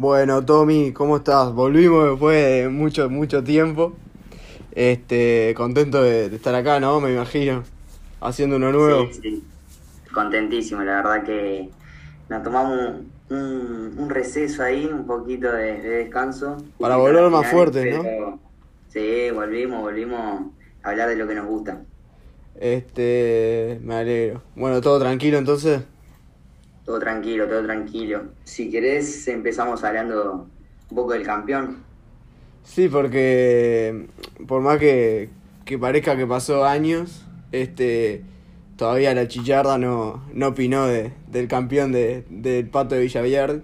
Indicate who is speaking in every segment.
Speaker 1: Bueno, Tommy, ¿cómo estás? Volvimos después de mucho, mucho tiempo. Este, contento de, de estar acá, ¿no? Me imagino. Haciendo uno nuevo.
Speaker 2: Sí, sí. Contentísimo, la verdad que nos tomamos un, un- un receso ahí, un poquito de, de descanso.
Speaker 1: Para volver más fuertes, ¿no?
Speaker 2: Sí, volvimos, volvimos a hablar de lo que nos gusta.
Speaker 1: Este, me alegro. Bueno, todo tranquilo entonces.
Speaker 2: Todo tranquilo, todo tranquilo. Si querés, empezamos hablando un poco del campeón.
Speaker 1: Sí, porque por más que, que parezca que pasó años, este, todavía la chillarda no, no opinó de, del campeón de, del Pato de Villaverde.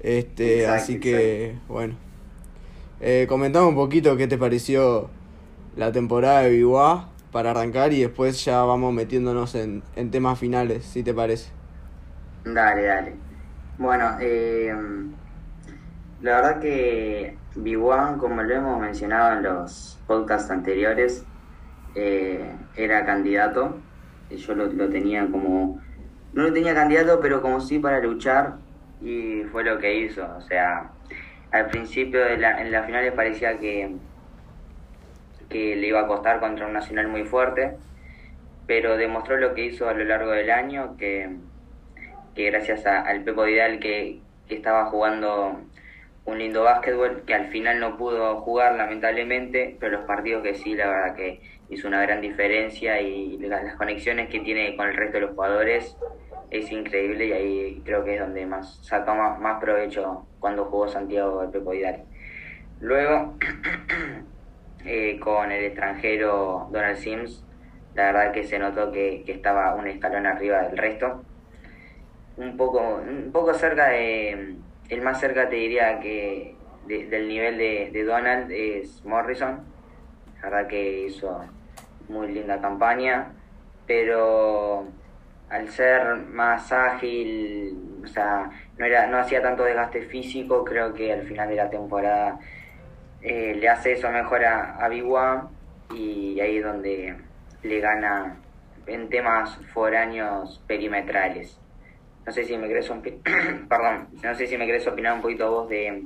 Speaker 1: Este,
Speaker 2: Exacto,
Speaker 1: así que, bueno. Eh, comentamos un poquito qué te pareció la temporada de Biguá para arrancar y después ya vamos metiéndonos en, en temas finales, si te parece.
Speaker 2: Dale, dale. Bueno, eh, la verdad que B1, como lo hemos mencionado en los podcasts anteriores, eh, era candidato. Yo lo, lo tenía como... No lo tenía candidato, pero como sí para luchar y fue lo que hizo. O sea, al principio de la, en las finales parecía que, que le iba a costar contra un Nacional muy fuerte, pero demostró lo que hizo a lo largo del año, que que gracias a- al Pepo Vidal que, que estaba jugando un lindo básquetbol, que al final no pudo jugar lamentablemente, pero los partidos que sí, la verdad que hizo una gran diferencia y la- las conexiones que tiene con el resto de los jugadores es increíble y ahí creo que es donde más saca más, más provecho cuando jugó Santiago el Pepo Vidal. Luego, eh, con el extranjero Donald Sims, la verdad que se notó que, que estaba un escalón arriba del resto un poco un poco cerca de el más cerca te diría que de- del nivel de, Donald es Morrison. La verdad que hizo muy linda campaña pero al ser más ágil o sea no era no hacía tanto desgaste físico creo que al final de la temporada eh, le hace eso mejor a, a Big y ahí es donde le gana en temas foráneos perimetrales no sé si me querés perdón, no sé si me querés opinar un poquito vos de,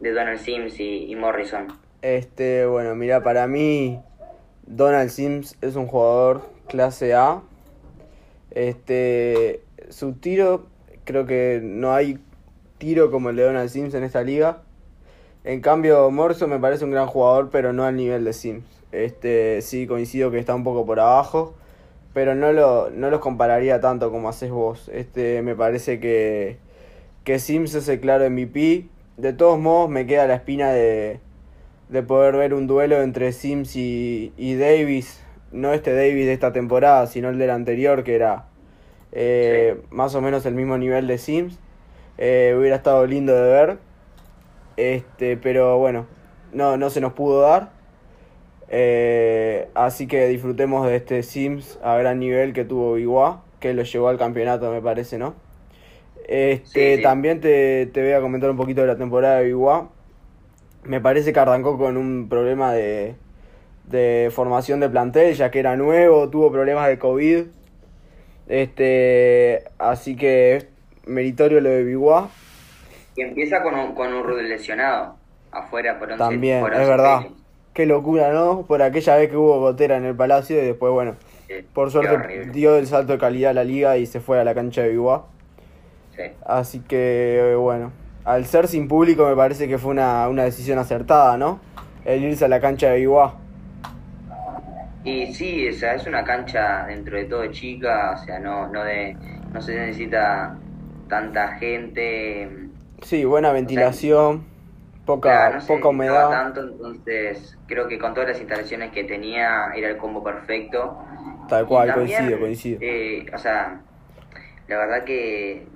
Speaker 2: de Donald Sims y, y Morrison.
Speaker 1: Este, bueno, mira, para mí Donald Sims es un jugador clase A. Este, su tiro, creo que no hay tiro como el de Donald Sims en esta liga. En cambio, Morrison me parece un gran jugador, pero no al nivel de Sims. Este, sí coincido que está un poco por abajo, pero no lo no los compararía tanto como haces vos. Este, me parece que que Sims es el claro MVP. De todos modos, me queda la espina de de poder ver un duelo entre Sims y, y Davis. No este Davis de esta temporada, sino el del anterior, que era eh, más o menos el mismo nivel de Sims. Eh, hubiera estado lindo de ver. Este, pero bueno, no, no se nos pudo dar. Eh, así que disfrutemos de este Sims a gran nivel que tuvo Iguá, que lo llevó al campeonato, me parece, ¿no? Este,
Speaker 2: Sí, sí.
Speaker 1: también te, te voy a comentar un poquito de la temporada de Iguá. Me parece que arrancó con un problema de, de formación de plantel, ya que era nuevo, tuvo problemas de COVID. Este, así que es meritorio lo de Biguá.
Speaker 2: Y empieza con un, con un lesionado, afuera por 11
Speaker 1: También,
Speaker 2: por
Speaker 1: es
Speaker 2: 11
Speaker 1: verdad. Qué locura, ¿no? Por aquella vez que hubo gotera en el Palacio y después, bueno,
Speaker 2: Sí,
Speaker 1: por suerte dio el salto de calidad a la liga y se fue a la cancha de Biguá.
Speaker 2: Sí.
Speaker 1: Así que, bueno, al ser sin público me parece que fue una, una decisión acertada, ¿no? El irse a la cancha de Biguá.
Speaker 2: Y sí, o sea, es una cancha dentro de todo chica, o sea, no, no, de, no se necesita tanta gente.
Speaker 1: Sí, buena ventilación, poca,
Speaker 2: Claro, no
Speaker 1: poca humedad.
Speaker 2: tanto, entonces creo que con todas las instalaciones que tenía era el combo perfecto.
Speaker 1: Tal cual,
Speaker 2: también,
Speaker 1: coincido, coincido.
Speaker 2: eh, o sea, la verdad que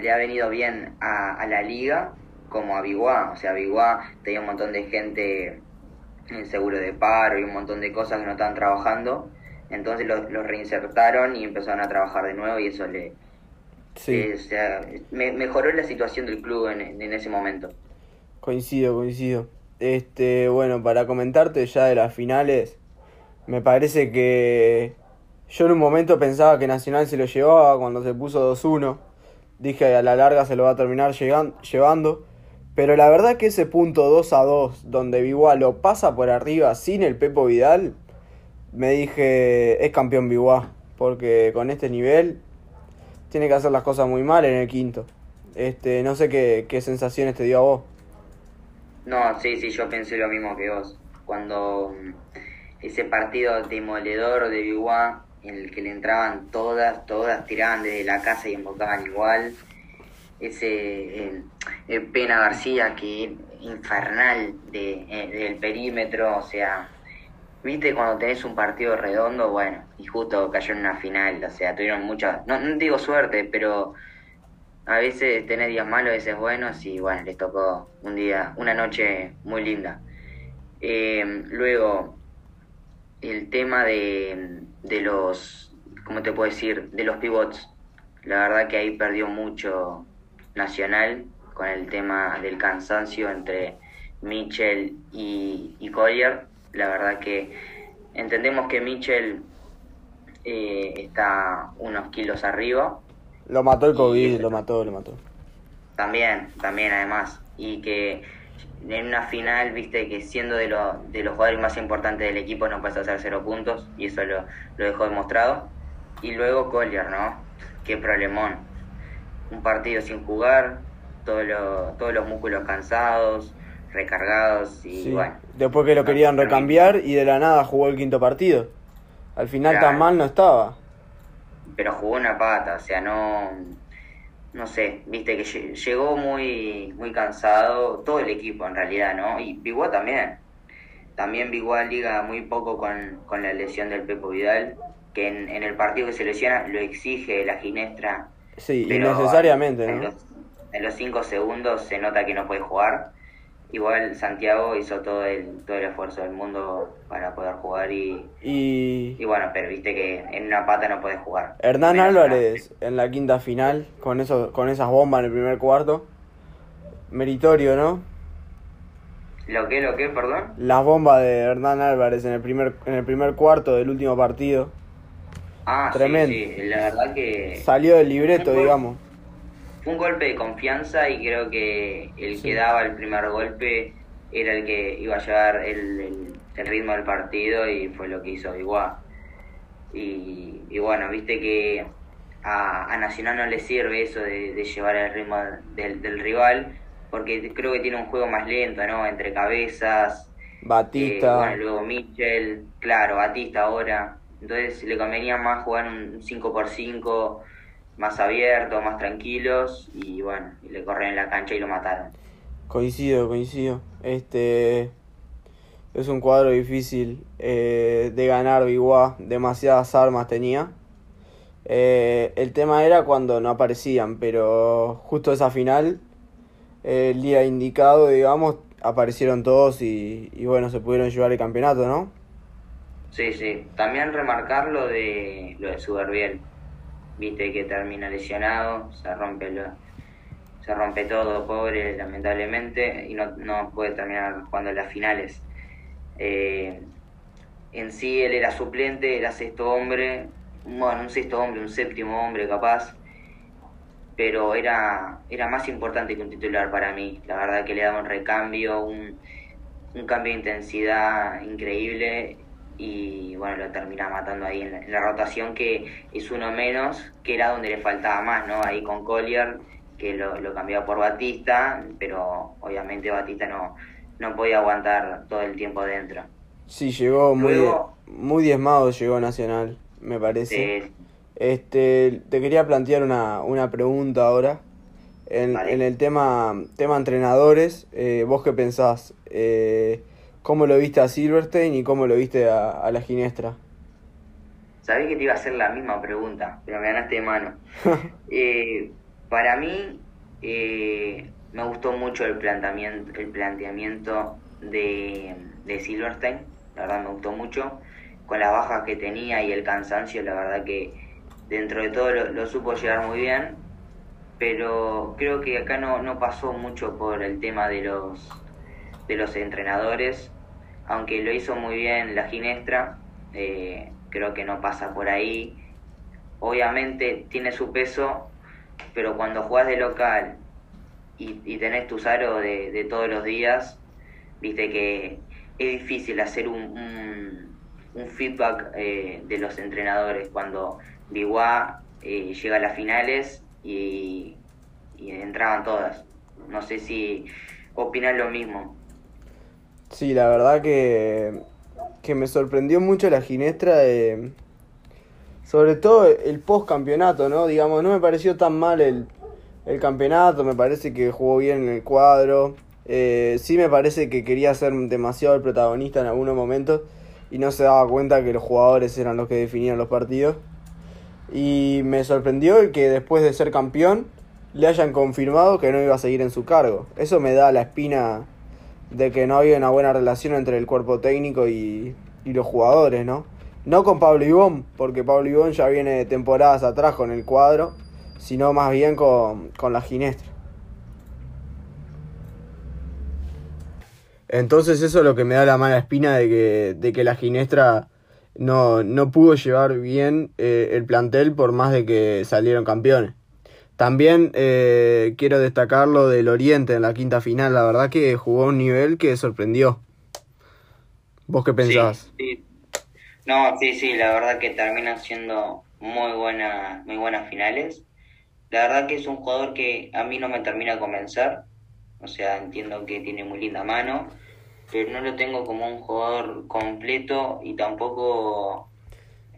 Speaker 2: le ha venido bien a, a la liga como a Biguá. O sea, Biguá tenía un montón de gente en seguro de paro y un montón de cosas que no estaban trabajando. Entonces los, los reinsertaron y empezaron a trabajar de nuevo y eso le
Speaker 1: Sí,
Speaker 2: eh, o sea, me- mejoró la situación del club en, en ese momento.
Speaker 1: Coincido, coincido. Este, bueno, para comentarte ya de las finales, me parece que yo en un momento pensaba que Nacional se lo llevaba cuando se puso 2-1. Dije a la larga se lo va a terminar llevando. Pero la verdad que ese punto 2 a 2, donde Biguá lo pasa por arriba sin el Pepo Vidal, me dije, es campeón Biguá. Porque con este nivel tiene que hacer las cosas muy mal en el quinto. Este, no sé qué, qué sensaciones te dio a vos.
Speaker 2: No, sí, sí, yo pensé lo mismo que vos. Cuando mm, ese partido demoledor de Biguá, en el que le entraban todas, todas tiraban desde la casa y embocaban igual. Ese Pena García que infernal de, eh, del perímetro, o sea, viste cuando tenés un partido redondo, bueno, y justo cayó en una final, o sea, tuvieron mucha, no, no digo suerte, pero a veces tenés días malos, a veces buenos, y bueno, les tocó un día, una noche muy linda. Eh, luego, el tema de, de los, ¿cómo te puedo decir? De los pivots. La verdad que ahí perdió mucho Nacional con el tema del cansancio entre Mitchell y, y Collier. La verdad que entendemos que Mitchell eh, está unos kilos arriba.
Speaker 1: Lo mató el COVID, lo mató, lo mató.
Speaker 2: También, también además. Y que en una final, viste, que siendo de, de los jugadores más importantes del equipo no puedes hacer cero puntos, y eso lo, lo dejó demostrado. Y luego Collier, ¿no? Qué problemón. Un partido sin jugar, todo todos los músculos cansados, recargados, y bueno.
Speaker 1: Después que lo querían recambiar y de la nada jugó el quinto partido. Al final tan mal no estaba.
Speaker 2: Pero jugó una pata, o sea, no no sé, viste que llegó muy, muy cansado, todo el equipo en realidad, ¿no? Y Biguá también. También Biguá liga muy poco con, con la lesión del Pepo Vidal, que en, en, el partido que se lesiona lo exige la ginestra.
Speaker 1: Sí, innecesariamente, ¿no?
Speaker 2: En los, en los cinco segundos se nota que no puede jugar igual Santiago hizo todo el, todo el esfuerzo del mundo para poder jugar y, y, bueno, pero viste que en una pata no puede jugar.
Speaker 1: Hernán Álvarez en la quinta final con eso, con esas bombas en el primer cuarto. Meritorio, ¿no?
Speaker 2: ¿Lo que, lo que, perdón?
Speaker 1: Las bombas de Hernán Álvarez en el primer, en el primer cuarto del último partido.
Speaker 2: Ah, Tremendo. Sí, la verdad que...
Speaker 1: Salió del libreto, digamos
Speaker 2: fue un golpe de confianza y creo que el que daba el primer golpe era el que iba a llevar el, ritmo del partido y fue lo que hizo igual. Y, y bueno, viste que a, Nacional no le sirve eso de, llevar el ritmo del, rival, porque creo que tiene un juego más lento, ¿no? Entre cabezas.
Speaker 1: Batista.
Speaker 2: Eh, bueno, luego Mitchell, claro, Batista ahora. Entonces le convenía más jugar un 5x5 más abiertos, más tranquilos y bueno, y le corren en la cancha y lo mataron.
Speaker 1: Coincido, coincido. Este es un cuadro difícil eh, de ganar Biguá, demasiadas armas tenía. Eh, el tema era cuando no aparecían, pero justo esa final, el día indicado, digamos, aparecieron todos y, y bueno, se pudieron llevar el campeonato, ¿no?
Speaker 2: Sí, sí. También remarcar lo de, lo de Suberbiel viste que termina lesionado, se rompe lo, se rompe todo, pobre, lamentablemente, y no, no puede terminar jugando las finales. Eh, en sí él era suplente, era sexto hombre, bueno, un sexto hombre, un séptimo hombre capaz, pero era, era más importante que un titular para mí. La verdad que le daba un recambio, un, un cambio de intensidad increíble y bueno, lo termina matando ahí en la, rotación que es uno menos, que era donde le faltaba más, ¿no? Ahí con Collier, que lo, lo cambiaba por Batista, pero obviamente Batista no, no podía aguantar todo el tiempo dentro.
Speaker 1: Sí, llegó muy, muy diezmado, llegó Nacional, me parece. Este, te quería plantear una, una pregunta ahora. En, en el tema, tema entrenadores, eh, ¿vos qué pensás? Eh, ¿Cómo lo viste a Silverstein y cómo lo viste a, la Ginestra?
Speaker 2: Sabés que te iba a hacer la misma pregunta, pero me ganaste de mano. Eh, para mí, eh, me gustó mucho el planteamiento, el planteamiento de, Silverstein, la verdad me gustó mucho. Con las bajas que tenía y el cansancio, la verdad que dentro de todo lo, supo llegar muy bien. Pero creo que acá no, no pasó mucho por el tema de los de los entrenadores, aunque lo hizo muy bien la Ginestra, eh, creo que no pasa por ahí. Obviamente tiene su peso pero cuando jugás de local y, y tenés tus aros de, todos los días, viste que es difícil hacer un, un, un feedback eh, de los entrenadores cuando Biguá eh, llega a las finales y, y entraban todas. No sé si opinan lo mismo.
Speaker 1: Sí, la verdad que, que me sorprendió mucho la ginestra de... Sobre todo el post campeonato, ¿no? Digamos, no me pareció tan mal el, el campeonato, me parece que jugó bien en el cuadro. Eh, sí me parece que quería ser demasiado el protagonista en algunos momentos y no se daba cuenta que los jugadores eran los que definían los partidos. Y me sorprendió el que después de ser campeón le hayan confirmado que no iba a seguir en su cargo. Eso me da la espina de que no había una buena relación entre el cuerpo técnico y, y los jugadores, ¿no? No con Pablo Ibón, porque Pablo Ibón ya viene de temporadas atrás con el cuadro, sino más bien con, con la ginestra. Entonces eso es lo que me da la mala espina de que, de que la ginestra no, no pudo llevar bien eh, el plantel por más de que salieron campeones. También eh, quiero destacar lo del Oriente en la quinta final. La verdad que jugó a un nivel que sorprendió. ¿Vos qué pensabas?
Speaker 2: Sí, sí. No, sí, sí, la verdad que terminan siendo muy buenas, muy buenas finales. La verdad que es un jugador que a mí no me termina de convencer. O sea, entiendo que tiene muy linda mano, pero no lo tengo como un jugador completo y tampoco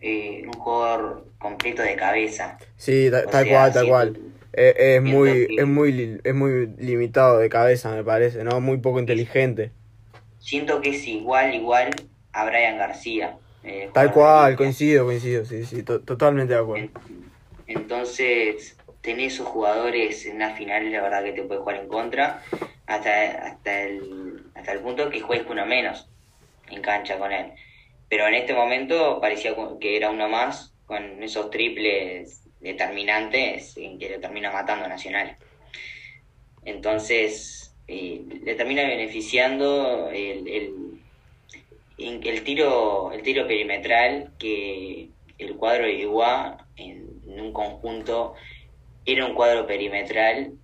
Speaker 2: eh, un jugador completo de cabeza.
Speaker 1: Sí, tal, tal cual, tal cual. Es, es muy, es muy, es muy limitado de cabeza, me parece, ¿no? Muy poco inteligente.
Speaker 2: Siento que es igual, igual a Brian García.
Speaker 1: Eh, tal cual, coincido, coincido, sí, sí, to totalmente de acuerdo.
Speaker 2: Entonces, tener esos jugadores en una final, la verdad que te puede jugar en contra, hasta, hasta, el, hasta el punto que juegues con uno menos en cancha con él. Pero en este momento parecía que era uno más con esos triples determinantes en que le termina matando a Nacional. Entonces, eh, le termina beneficiando el, el, el, tiro el tiro perimetral que el cuadro de Iguá en, en, un conjunto era un cuadro perimetral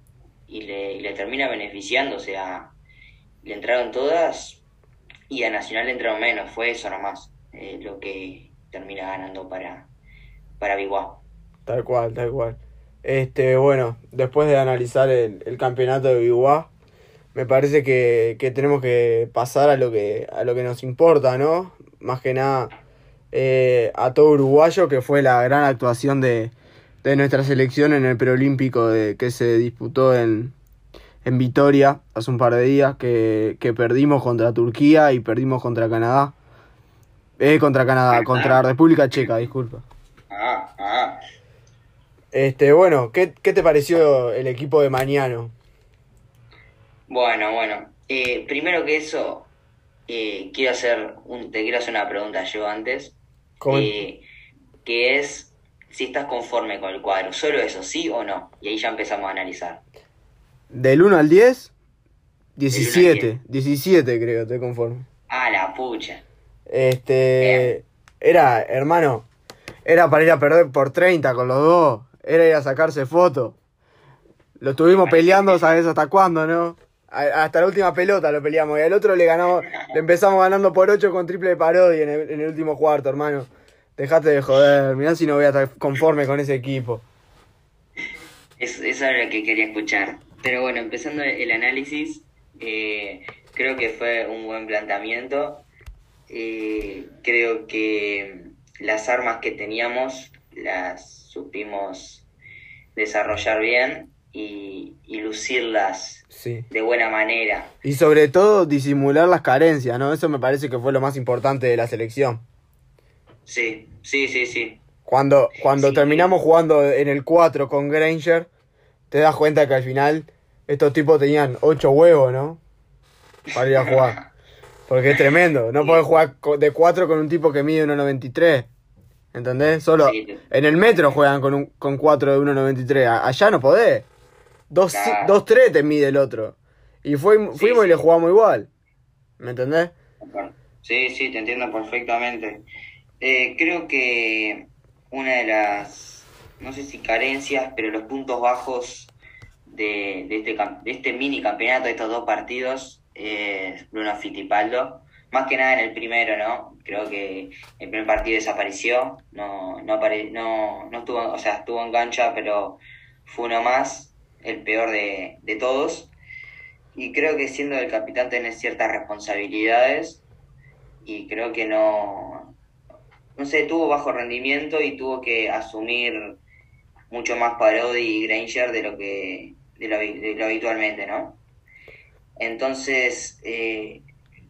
Speaker 2: y le, y le termina beneficiando, o sea, le entraron todas y a Nacional le entraron menos, fue eso nomás eh, lo que termina ganando para, para Biguá.
Speaker 1: Tal cual, tal cual. Este, bueno, después de analizar el, el campeonato de Biguá, me parece que, que, tenemos que pasar a lo que, a lo que nos importa, ¿no? Más que nada eh, a todo uruguayo, que fue la gran actuación de, de nuestra selección en el preolímpico de, que se disputó en, en Vitoria hace un par de días, que, que perdimos contra Turquía y perdimos contra Canadá. Eh, contra Canadá, contra República Checa, disculpa.
Speaker 2: Ah, ah.
Speaker 1: Este, bueno, ¿qué, ¿qué te pareció el equipo de Mañano?
Speaker 2: Bueno, bueno. Eh, primero que eso, eh, quiero hacer un, te quiero hacer una pregunta yo antes. Eh, que es si estás conforme con el cuadro. Solo eso, sí o no. Y ahí ya empezamos a analizar.
Speaker 1: Del 1 al 10, 17. 17 creo, estoy conforme.
Speaker 2: Ah, la pucha.
Speaker 1: Este. Bien. Era, hermano, era para ir a perder por 30 con los dos. Era ir a sacarse fotos. Lo estuvimos peleando, ¿sabes hasta cuándo, no? Hasta la última pelota lo peleamos. Y al otro le ganamos, le empezamos ganando por 8 con triple de parodia en el, en el último cuarto, hermano. Dejate de joder, mirá si no voy a estar conforme con ese equipo.
Speaker 2: Eso, eso era lo que quería escuchar. Pero bueno, empezando el análisis, eh, creo que fue un buen planteamiento. Eh, creo que las armas que teníamos las supimos desarrollar bien y, y lucirlas
Speaker 1: sí.
Speaker 2: de buena manera.
Speaker 1: Y sobre todo disimular las carencias, ¿no? Eso me parece que fue lo más importante de la selección.
Speaker 2: Sí, sí, sí, sí.
Speaker 1: Cuando, cuando sí. terminamos jugando en el 4 con Granger, te das cuenta que al final estos tipos tenían 8 huevos, ¿no? Para ir a jugar. Porque es tremendo. No podés jugar de 4 con un tipo que mide 1,93. ¿Entendés? Solo sí. en el metro juegan con, un, con 4 de 1,93. Allá no podés. 2-3 claro. te mide el otro. Y fue, fuimos sí. y le jugamos igual. ¿Me entendés?
Speaker 2: Sí, sí, te entiendo perfectamente. Eh, creo que una de las no sé si carencias, pero los puntos bajos de, de, este, de este mini campeonato, de estos dos partidos, es Bruno Fittipaldo. Más que nada en el primero, ¿no? Creo que el primer partido desapareció, no, no, no, no estuvo, o sea, estuvo en cancha, pero fue uno más, el peor de, de todos. Y creo que siendo el capitán tiene ciertas responsabilidades y creo que no, no sé, tuvo bajo rendimiento y tuvo que asumir mucho más Parodi y Granger de lo que de lo, habitualmente, ¿no? Entonces, eh,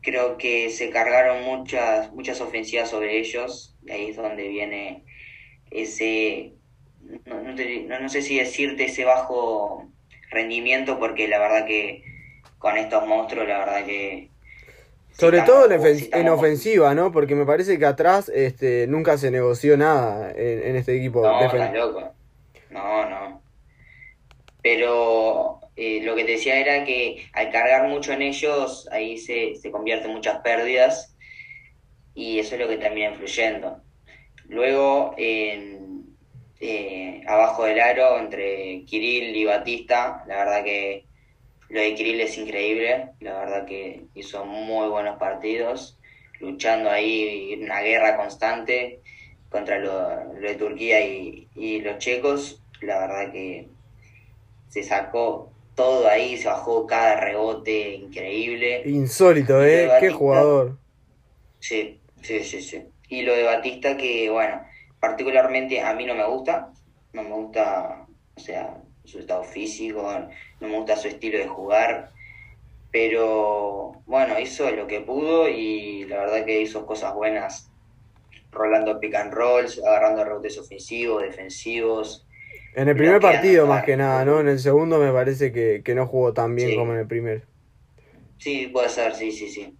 Speaker 2: creo que se cargaron muchas, muchas ofensivas sobre ellos, y ahí es donde viene ese, no, no, sé si decirte ese bajo rendimiento, porque la verdad que con estos monstruos, la verdad que...
Speaker 1: Sobre todo en, ofensiva, ¿no? Porque me parece que atrás este, nunca se negoció nada en, este equipo.
Speaker 2: No, estás loco. No, no. Pero eh, lo que te decía era que al cargar mucho en ellos, ahí se, se convierte en muchas pérdidas y eso es lo que termina influyendo. Luego, en, eh, abajo del aro, entre Kirill y Batista, la verdad que lo de Kirill es increíble, la verdad que hizo muy buenos partidos, luchando ahí una guerra constante contra lo, de Turquía y, y los checos, la verdad que se sacó todo ahí, se bajó cada rebote increíble.
Speaker 1: Insólito, ¿eh? Qué jugador.
Speaker 2: Sí, sí, sí, sí. Y lo de Batista que, bueno, particularmente a mí no me gusta, no me gusta, o sea, su estado físico, no me gusta su estilo de jugar, pero bueno, hizo lo que pudo y la verdad que hizo cosas buenas, rolando pick and rolls, agarrando rebotes ofensivos, defensivos,
Speaker 1: en el primer partido más que nada, ¿no? En el segundo me parece que, no jugó tan bien como en el primer.
Speaker 2: Sí, puede ser, sí, sí, sí.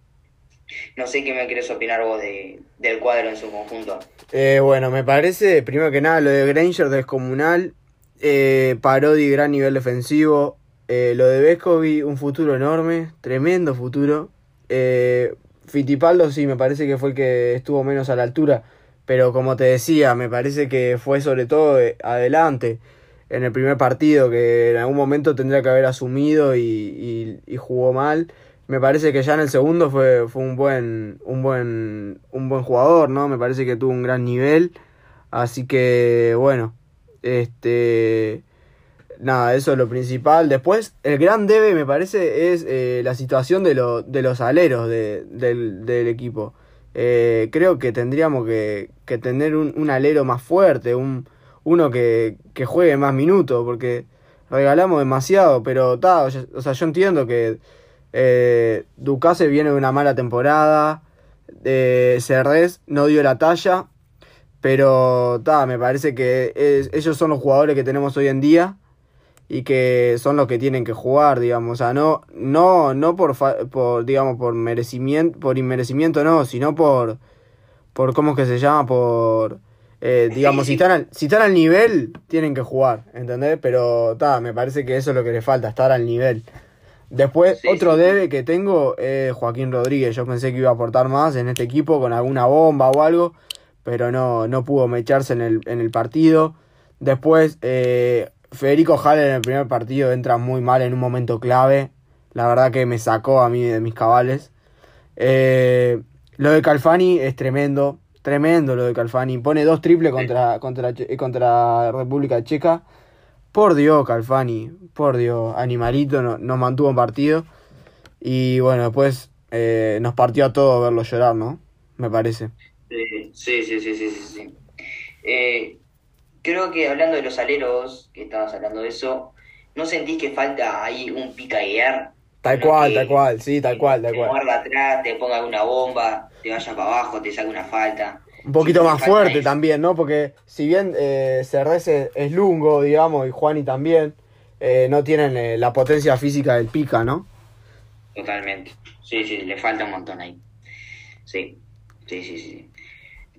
Speaker 2: No sé qué me querés opinar vos de, del cuadro en su conjunto.
Speaker 1: Eh, bueno, me parece, primero que nada, lo de Granger descomunal, eh, Parodi gran nivel defensivo, eh, lo de Vescovi un futuro enorme, tremendo futuro. Eh, Fitipaldo sí, me parece que fue el que estuvo menos a la altura pero como te decía, me parece que fue sobre todo eh, adelante en el primer partido que en algún momento tendría que haber asumido y, jugó mal. Me parece que ya en el segundo fue, fue un buen un buen un buen jugador, ¿no? Me parece que tuvo un gran nivel. Así que bueno, este nada, eso es lo principal. Después, el gran debe, me parece, es eh, la situación de, de los aleros del, del, equipo. Eh, creo que tendríamos que, tener un, alero más fuerte, un, uno que, juegue más minutos, porque regalamos demasiado, pero ta, o sea, yo entiendo que eh, Ducase viene de una mala temporada, eh, Cerrés no dio la talla, pero ta, me parece que ellos son los jugadores que tenemos hoy en día y que son los que tienen que jugar, digamos, o sea, no, no, no por, por digamos, por merecimiento, por inmerecimiento no, sino por, por cómo es que se llama, por, eh, digamos, si están, al, si están al nivel, tienen que jugar, ¿entendés? Pero, ta, me parece que eso es lo que le falta, estar al nivel. Después, otro debe que tengo es Joaquín Rodríguez. Yo pensé que iba a aportar más en este equipo con alguna bomba o algo, pero no, no pudo mecharse en el, en el partido. Después, eh, Federico Haller en el primer partido entra muy mal en un momento clave. La verdad que me sacó a mí de mis cabales. Eh, lo de Calfani es tremendo. Tremendo lo de Calfani. Pone dos triples contra, contra, contra República Checa. Por Dios, Calfani. Por Dios. Animalito nos no mantuvo en partido. Y bueno, después eh, nos partió a todos verlo llorar, ¿no? Me parece.
Speaker 2: Sí, sí, sí, sí, sí. sí. Eh, creo que hablando de los aleros, que estabas hablando de eso, ¿no sentís que falta ahí un pica guiar?
Speaker 1: Tal cual, tal cual, sí, tal cual, tal cual.
Speaker 2: Te atrás, te ponga una bomba, te vaya para abajo, te saque una falta.
Speaker 1: Un poquito más fuerte también, ¿no? Porque si bien eh, es lungo, digamos, y Juani también, eh, no tienen eh, la potencia física del pica, ¿no?
Speaker 2: Totalmente. Sí, sí, le falta un montón ahí. Sí, sí, sí, sí.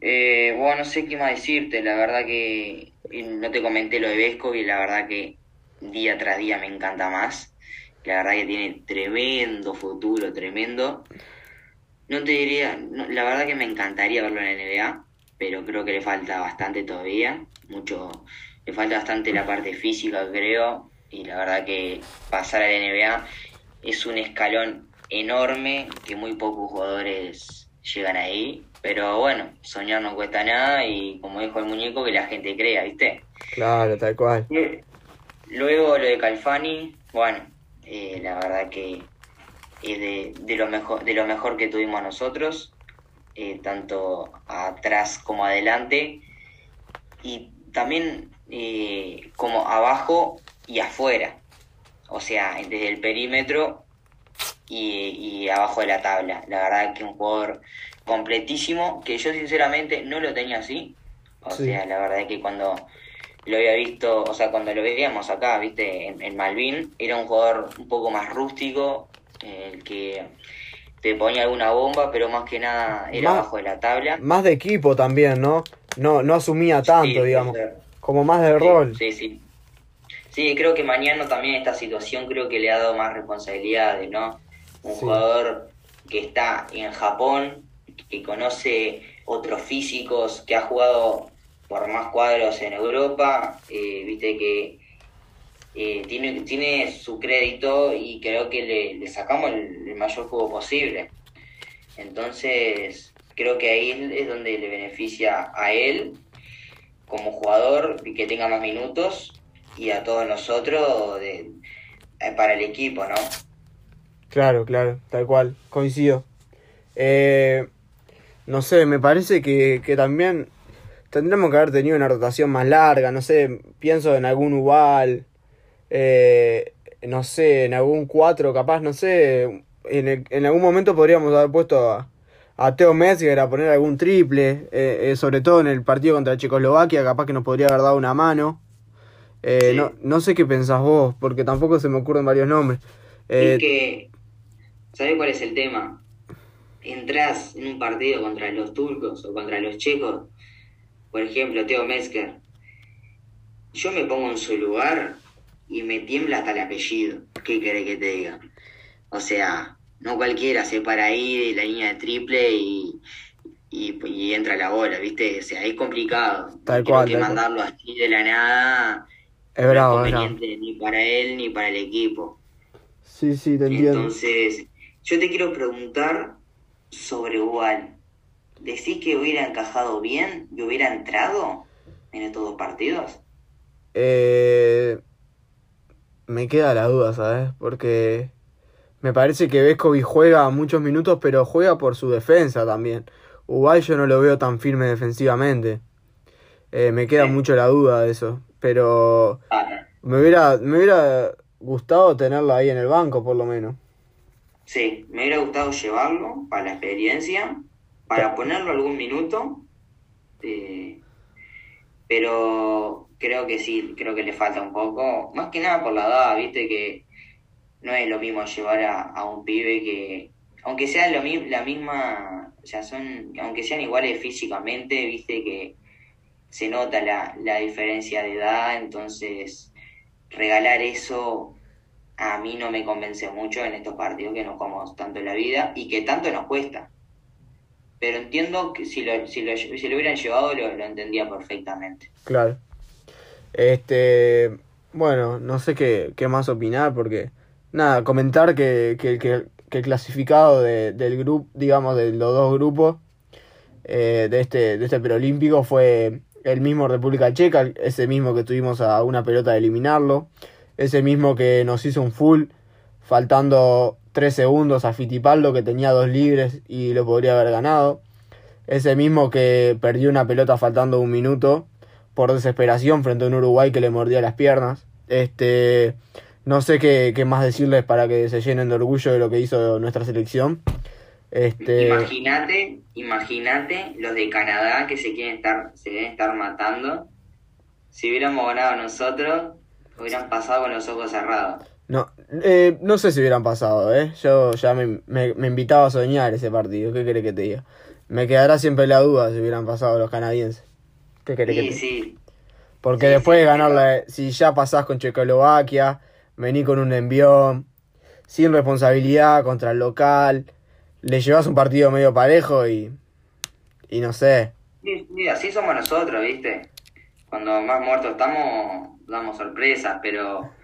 Speaker 2: Eh, bueno, no sé qué más decirte, la verdad que no te comenté lo de Vesco y la verdad que día tras día me encanta más. La verdad que tiene tremendo futuro, tremendo. No te diría, la verdad que me encantaría verlo en la NBA, pero creo que le falta bastante todavía, mucho, le falta bastante la parte física, creo, y la verdad que pasar a la NBA es un escalón enorme que muy pocos jugadores llegan ahí. Pero bueno, soñar no cuesta nada y como dijo el muñeco, que la gente crea, ¿viste?
Speaker 1: Claro, tal cual.
Speaker 2: Luego lo de Calfani, bueno, eh, la verdad que es de, de, lo mejor, de lo mejor que tuvimos nosotros, eh, tanto atrás como adelante, y también eh, como abajo y afuera, o sea, desde el perímetro y, abajo de la tabla. La verdad que un jugador completísimo, que yo sinceramente no lo tenía así. O sea, la verdad que cuando lo había visto, o sea, cuando lo veíamos acá, viste, en, Malvin, era un jugador un poco más rústico, el que te ponía alguna bomba, pero más que nada era abajo de la tabla.
Speaker 1: Más de equipo también, ¿no? No, no asumía tanto, digamos. Como más de rol.
Speaker 2: Sí, sí. Sí, creo que mañana también esta situación creo que le ha dado más responsabilidades, ¿no? Un jugador que está en Japón, que conoce otros físicos, que ha jugado por más cuadros en Europa, eh, viste que eh, tiene, tiene su crédito y creo que le, sacamos el, mayor juego posible. Entonces, creo que ahí es donde le beneficia a él como jugador y que tenga más minutos y a todos nosotros de, eh, para el equipo, ¿no?
Speaker 1: Claro, claro, tal cual, coincido. Eh, no sé, me parece que, que también tendremos que haber tenido una rotación más larga, no sé, pienso en algún Ubal, eh, no sé, en algún 4 capaz, no sé, en, en algún momento podríamos haber puesto a, a Teo Metzger a poner algún triple, eh, eh, sobre todo en el partido contra Checoslovaquia, capaz que nos podría haber dado una mano. Eh, no, no sé qué pensás vos, porque tampoco se me ocurren varios nombres.
Speaker 2: es que, ¿sabés cuál es el tema? Entrás en un partido contra los turcos o contra los checos, por ejemplo, Teo Metzger. Yo me pongo en su lugar y me tiembla hasta el apellido. ¿Qué querés que te diga? O sea, no cualquiera se para ahí de la línea de triple y, y, entra la bola, ¿viste? O sea, es complicado.
Speaker 1: Tal cual.
Speaker 2: que mandarlo así de la nada
Speaker 1: es bravo,
Speaker 2: es conveniente ni para él ni para el equipo.
Speaker 1: Sí, sí, te entiendo.
Speaker 2: Entonces, yo te quiero preguntar sobre Wall. ¿Decís que hubiera encajado bien y hubiera entrado en estos dos partidos?
Speaker 1: Eh, me queda la duda, ¿sabes? Porque me parece que Vescovi juega muchos minutos, pero juega por su defensa también. Ubay yo no lo veo tan firme defensivamente. Eh, me queda mucho la duda de eso. Pero me hubiera, me hubiera gustado tenerlo ahí en el banco, por lo menos.
Speaker 2: Sí, me hubiera gustado llevarlo para la experiencia, para ponerlo algún minuto. Eh, pero creo que sí, creo que le falta un poco. Más que nada por la edad, viste que no es lo mismo llevar a, un pibe que, aunque sea lo, la misma, o sea, son, aunque sean iguales físicamente, viste que se nota la, la diferencia de edad, entonces regalar eso a mí no me convence mucho en estos partidos que nos jugamos tanto la vida y que tanto nos cuesta. Pero entiendo que si lo, si lo, si lo hubieran llevado lo, lo entendía perfectamente.
Speaker 1: Claro. Este, bueno, no sé qué, qué más opinar porque nada, comentar que, que, que, el clasificado de, del grupo, digamos, de los dos grupos eh, de este, de este preolímpico fue el mismo República Checa, ese mismo que tuvimos a una pelota de eliminarlo, ese mismo que nos hizo un full, faltando tres segundos a Fitipaldo que tenía dos libres y lo podría haber ganado, ese mismo que perdió una pelota faltando un minuto por desesperación frente a un Uruguay que le mordía las piernas. Este, no sé qué, qué, más decirles para que se llenen de orgullo de lo que hizo nuestra selección. Este...
Speaker 2: Imagínate, imagínate los de Canadá que se quieren estar, se deben estar matando. Si hubiéramos ganado nosotros, hubieran pasado con los ojos cerrados.
Speaker 1: No, eh, no sé si hubieran pasado, ¿eh? Yo ya me, me, invitaba a soñar ese partido. ¿Qué querés que te diga? Me quedará siempre la duda si hubieran pasado los canadienses. ¿Qué querés que te
Speaker 2: Sí,
Speaker 1: Porque después de ganarla, si ya pasás con Checoslovaquia, vení con un envión, sin responsabilidad contra el local, le llevas un partido medio parejo y, y no sé.
Speaker 2: Sí, así somos nosotros, ¿viste? cuando más muertos estamos, damos sorpresas, pero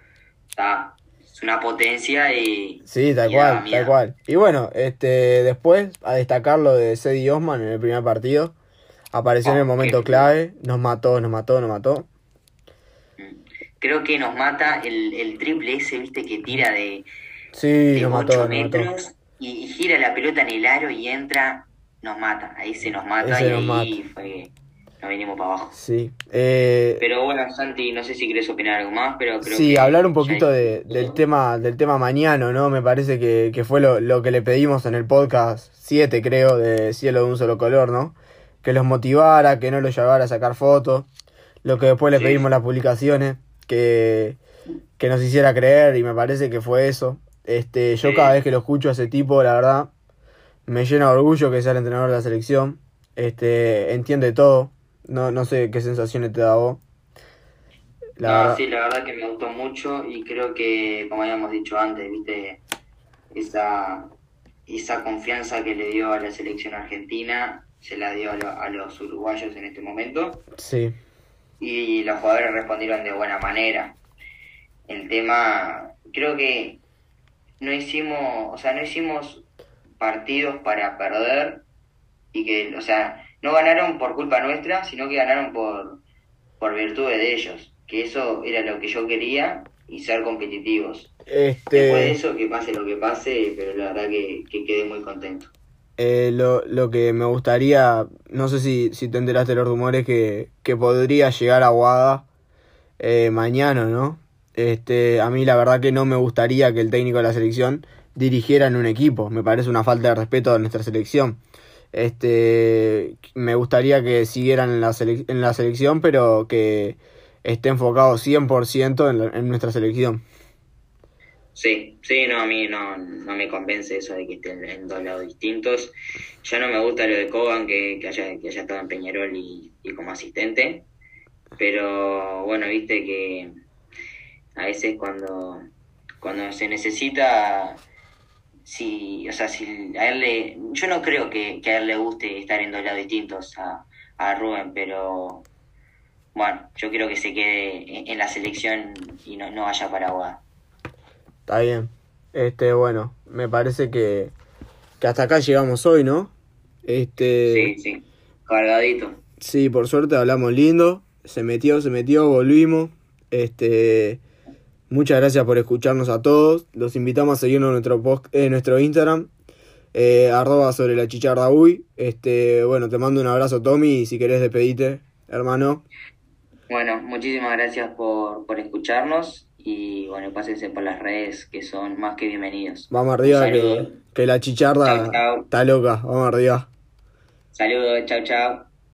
Speaker 2: está, es una potencia y...
Speaker 1: Sí, tal
Speaker 2: y
Speaker 1: cual, tal cual. Y bueno, este después, a destacar lo de Cedi Osman en el primer partido. Apareció en el
Speaker 2: Oh,
Speaker 1: momento clave, nos mató, nos mató, nos mató.
Speaker 2: Creo que nos mata el, el triple ese, viste, que tira de,
Speaker 1: Sí,
Speaker 2: de
Speaker 1: nos
Speaker 2: 8
Speaker 1: mató, nos mató.
Speaker 2: metros y, y gira la pelota en el aro y entra, nos mata. Ahí se nos mata
Speaker 1: Ese
Speaker 2: y
Speaker 1: nos
Speaker 2: ahí fue, nos vinimos para abajo.
Speaker 1: Sí. Eh,
Speaker 2: Pero bueno, Santi, no sé si querés opinar algo más, pero creo
Speaker 1: sí,
Speaker 2: que
Speaker 1: hablar un poquito de- del tema del tema mañana, ¿no? Me parece que, que fue lo, lo que le pedimos en el podcast 7, creo, de Cielo de un solo color, ¿no? Que los motivara, que no los llevara a sacar fotos. Lo que después le
Speaker 2: Sí.
Speaker 1: pedimos en las publicaciones, que, que nos hiciera creer y me parece que fue eso. Este, yo
Speaker 2: Sí.
Speaker 1: cada vez que lo escucho a ese tipo, la verdad, me llena de orgullo que sea el entrenador de la selección. Este, entiende todo. No, no sé qué sensaciones te da vos. La
Speaker 2: No,
Speaker 1: verdad.
Speaker 2: sí, la verdad que me gustó mucho y creo que, como habíamos dicho antes, viste, esa, esa confianza que le dio a la selección argentina, se la dio a, lo- a los uruguayos en este momento
Speaker 1: Sí.
Speaker 2: y los jugadores respondieron de buena manera. El tema, creo que no hicimos, o sea, no hicimos partidos para perder y que, o sea, no ganaron por culpa nuestra, sino que ganaron por, por virtud de ellos, que eso era lo que yo quería y ser competitivos. Después de
Speaker 1: Este,
Speaker 2: eso, que pase lo que pase, pero la verdad que, que quedé muy contento.
Speaker 1: eh, lo, lo que me gustaría, no sé si, si te enteraste de los rumores que, que podría llegar a Guada eh, mañana, ¿no? Este, a mí la verdad que no me gustaría que el técnico de la selección dirigiera en un equipo, me parece una falta de respeto a nuestra selección. Este, me gustaría que siguieran en la, en la selección, pero que esté enfocado 100% en, la- en nuestra selección.
Speaker 2: Sí, sí, no, a mí no, no me convence eso de que estén en dos lados distintos. Ya no me gusta lo de Kogan, que, que, haya, que haya estado en Peñarol y, y como asistente. Pero bueno, viste que a veces cuando, cuando se necesita, si, o sea, si a él le, yo no creo que, que a él le guste estar en dos lados distintos a, a Rubén, pero bueno, yo quiero que se quede en, en la selección y no, no vaya para Aguada.
Speaker 1: Está bien. Este, bueno, me parece que, que hasta acá llegamos hoy, ¿no? Este,
Speaker 2: Sí, sí, cargadito.
Speaker 1: sí, por suerte hablamos lindo. Se metió, se metió, volvimos. Este, muchas gracias por escucharnos a todos. Los invitamos a seguirnos en nuestro post, en nuestro Instagram, eh, arroba sobre la chicharra uy. Este, bueno, te mando un abrazo, Tommy, y si querés despedirte, hermano.
Speaker 2: Bueno, muchísimas gracias por, por escucharnos y bueno, pásense por las redes que son más que bienvenidos.
Speaker 1: Vamos arriba, que, que la
Speaker 2: Chau, chau.
Speaker 1: está loca. Vamos arriba.
Speaker 2: Saludos, chao, chao.